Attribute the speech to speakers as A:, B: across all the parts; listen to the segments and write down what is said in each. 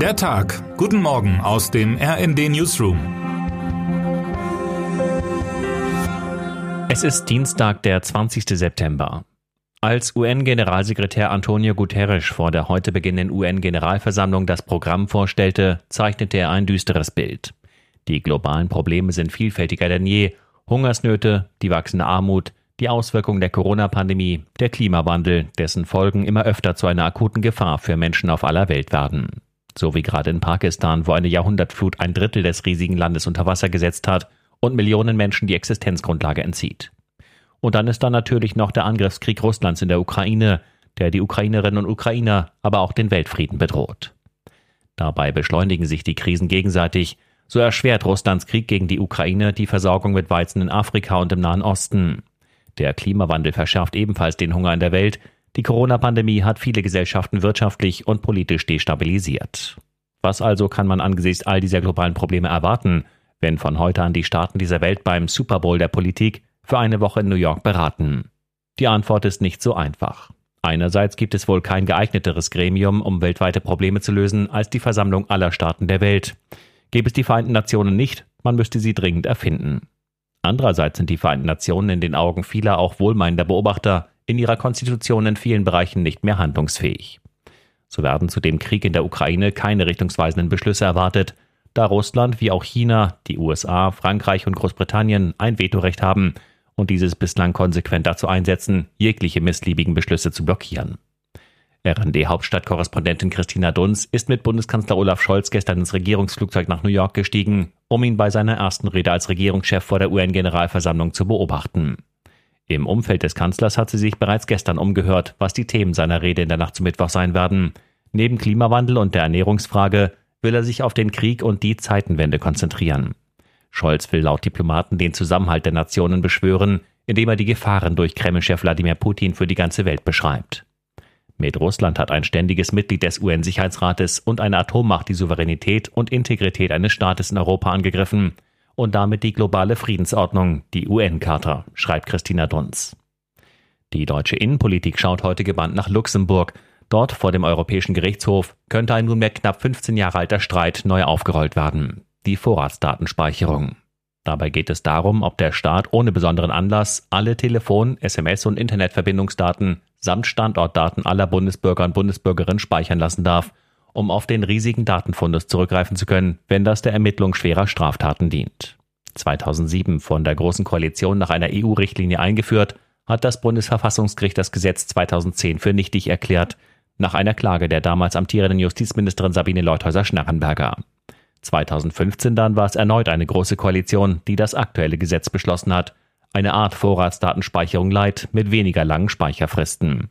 A: Der Tag. Guten Morgen aus dem RND Newsroom.
B: Es ist Dienstag, der 20. September. Als UN-Generalsekretär Antonio Guterres vor der heute beginnenden UN-Generalversammlung das Programm vorstellte, zeichnete er ein düsteres Bild. Die globalen Probleme sind vielfältiger denn je. Hungersnöte, die wachsende Armut, die Auswirkungen der Corona-Pandemie, der Klimawandel, dessen Folgen immer öfter zu einer akuten Gefahr für Menschen auf aller Welt werden so wie gerade in Pakistan, wo eine Jahrhundertflut ein Drittel des riesigen Landes unter Wasser gesetzt hat und Millionen Menschen die Existenzgrundlage entzieht. Und dann ist da natürlich noch der Angriffskrieg Russlands in der Ukraine, der die Ukrainerinnen und Ukrainer, aber auch den Weltfrieden bedroht. Dabei beschleunigen sich die Krisen gegenseitig, so erschwert Russlands Krieg gegen die Ukraine die Versorgung mit Weizen in Afrika und im Nahen Osten. Der Klimawandel verschärft ebenfalls den Hunger in der Welt, die Corona-Pandemie hat viele Gesellschaften wirtschaftlich und politisch destabilisiert. Was also kann man angesichts all dieser globalen Probleme erwarten, wenn von heute an die Staaten dieser Welt beim Super Bowl der Politik für eine Woche in New York beraten? Die Antwort ist nicht so einfach. Einerseits gibt es wohl kein geeigneteres Gremium, um weltweite Probleme zu lösen, als die Versammlung aller Staaten der Welt. Gäbe es die Vereinten Nationen nicht, man müsste sie dringend erfinden. Andererseits sind die Vereinten Nationen in den Augen vieler auch wohlmeinender Beobachter in ihrer Konstitution in vielen Bereichen nicht mehr handlungsfähig. So werden zu dem Krieg in der Ukraine keine richtungsweisenden Beschlüsse erwartet, da Russland wie auch China, die USA, Frankreich und Großbritannien ein Vetorecht haben und dieses bislang konsequent dazu einsetzen, jegliche missliebigen Beschlüsse zu blockieren. RND-Hauptstadtkorrespondentin Christina Dunz ist mit Bundeskanzler Olaf Scholz gestern ins Regierungsflugzeug nach New York gestiegen, um ihn bei seiner ersten Rede als Regierungschef vor der UN-Generalversammlung zu beobachten. Im Umfeld des Kanzlers hat sie sich bereits gestern umgehört, was die Themen seiner Rede in der Nacht zum Mittwoch sein werden. Neben Klimawandel und der Ernährungsfrage will er sich auf den Krieg und die Zeitenwende konzentrieren. Scholz will laut Diplomaten den Zusammenhalt der Nationen beschwören, indem er die Gefahren durch Kremlchef Wladimir Putin für die ganze Welt beschreibt. Mit Russland hat ein ständiges Mitglied des UN-Sicherheitsrates und eine Atommacht die Souveränität und Integrität eines Staates in Europa angegriffen und damit die globale Friedensordnung, die UN-Charta, schreibt Christina Dunz. Die deutsche Innenpolitik schaut heute gebannt nach Luxemburg. Dort vor dem Europäischen Gerichtshof könnte ein nunmehr knapp 15 Jahre alter Streit neu aufgerollt werden. Die Vorratsdatenspeicherung. Dabei geht es darum, ob der Staat ohne besonderen Anlass alle Telefon-, SMS- und Internetverbindungsdaten samt Standortdaten aller Bundesbürger und Bundesbürgerinnen speichern lassen darf um auf den riesigen Datenfundus zurückgreifen zu können, wenn das der Ermittlung schwerer Straftaten dient. 2007 von der Großen Koalition nach einer EU-Richtlinie eingeführt, hat das Bundesverfassungsgericht das Gesetz 2010 für nichtig erklärt, nach einer Klage der damals amtierenden Justizministerin Sabine Leuthäuser-Schnarrenberger. 2015 dann war es erneut eine große Koalition, die das aktuelle Gesetz beschlossen hat, eine Art Vorratsdatenspeicherung Light mit weniger langen Speicherfristen.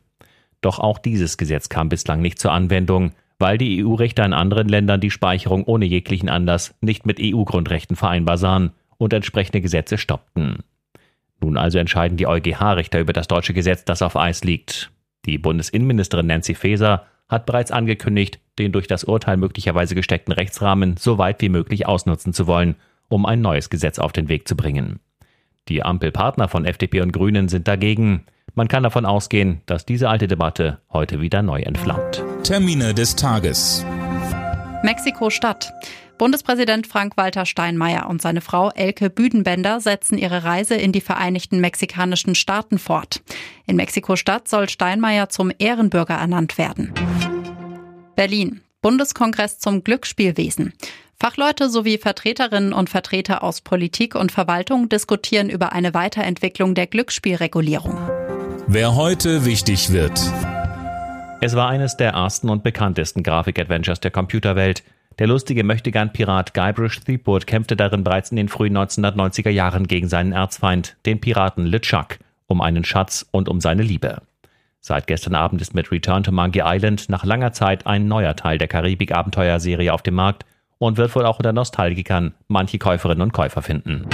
B: Doch auch dieses Gesetz kam bislang nicht zur Anwendung, weil die EU-Rechte in anderen Ländern die Speicherung ohne jeglichen Anlass nicht mit EU-Grundrechten vereinbar sahen und entsprechende Gesetze stoppten. Nun also entscheiden die EuGH-Richter über das deutsche Gesetz, das auf Eis liegt. Die Bundesinnenministerin Nancy Faeser hat bereits angekündigt, den durch das Urteil möglicherweise gesteckten Rechtsrahmen so weit wie möglich ausnutzen zu wollen, um ein neues Gesetz auf den Weg zu bringen. Die Ampelpartner von FDP und Grünen sind dagegen. Man kann davon ausgehen, dass diese alte Debatte heute wieder neu entflammt.
A: Termine des Tages.
C: Mexiko-Stadt. Bundespräsident Frank-Walter Steinmeier und seine Frau Elke Büdenbender setzen ihre Reise in die Vereinigten Mexikanischen Staaten fort. In Mexiko-Stadt soll Steinmeier zum Ehrenbürger ernannt werden. Berlin. Bundeskongress zum Glücksspielwesen. Fachleute sowie Vertreterinnen und Vertreter aus Politik und Verwaltung diskutieren über eine Weiterentwicklung der Glücksspielregulierung.
A: Wer heute wichtig wird.
B: Es war eines der ersten und bekanntesten Grafik-Adventures der Computerwelt. Der lustige Möchtegern-Pirat Guybrush Threepwood kämpfte darin bereits in den frühen 1990er Jahren gegen seinen Erzfeind, den Piraten LeChuck, um einen Schatz und um seine Liebe. Seit gestern Abend ist mit Return to Monkey Island nach langer Zeit ein neuer Teil der Karibik-Abenteuerserie auf dem Markt und wird wohl auch unter Nostalgikern manche Käuferinnen und Käufer finden.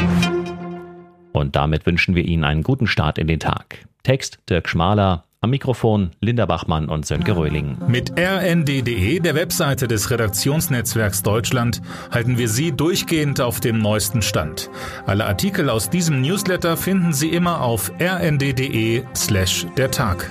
B: Und damit wünschen wir Ihnen einen guten Start in den Tag. Text Dirk Schmaler, am Mikrofon Linda Bachmann und Sönke Röhling.
A: Mit rnd.de, der Webseite des Redaktionsnetzwerks Deutschland, halten wir Sie durchgehend auf dem neuesten Stand. Alle Artikel aus diesem Newsletter finden Sie immer auf rnd.de slash der Tag.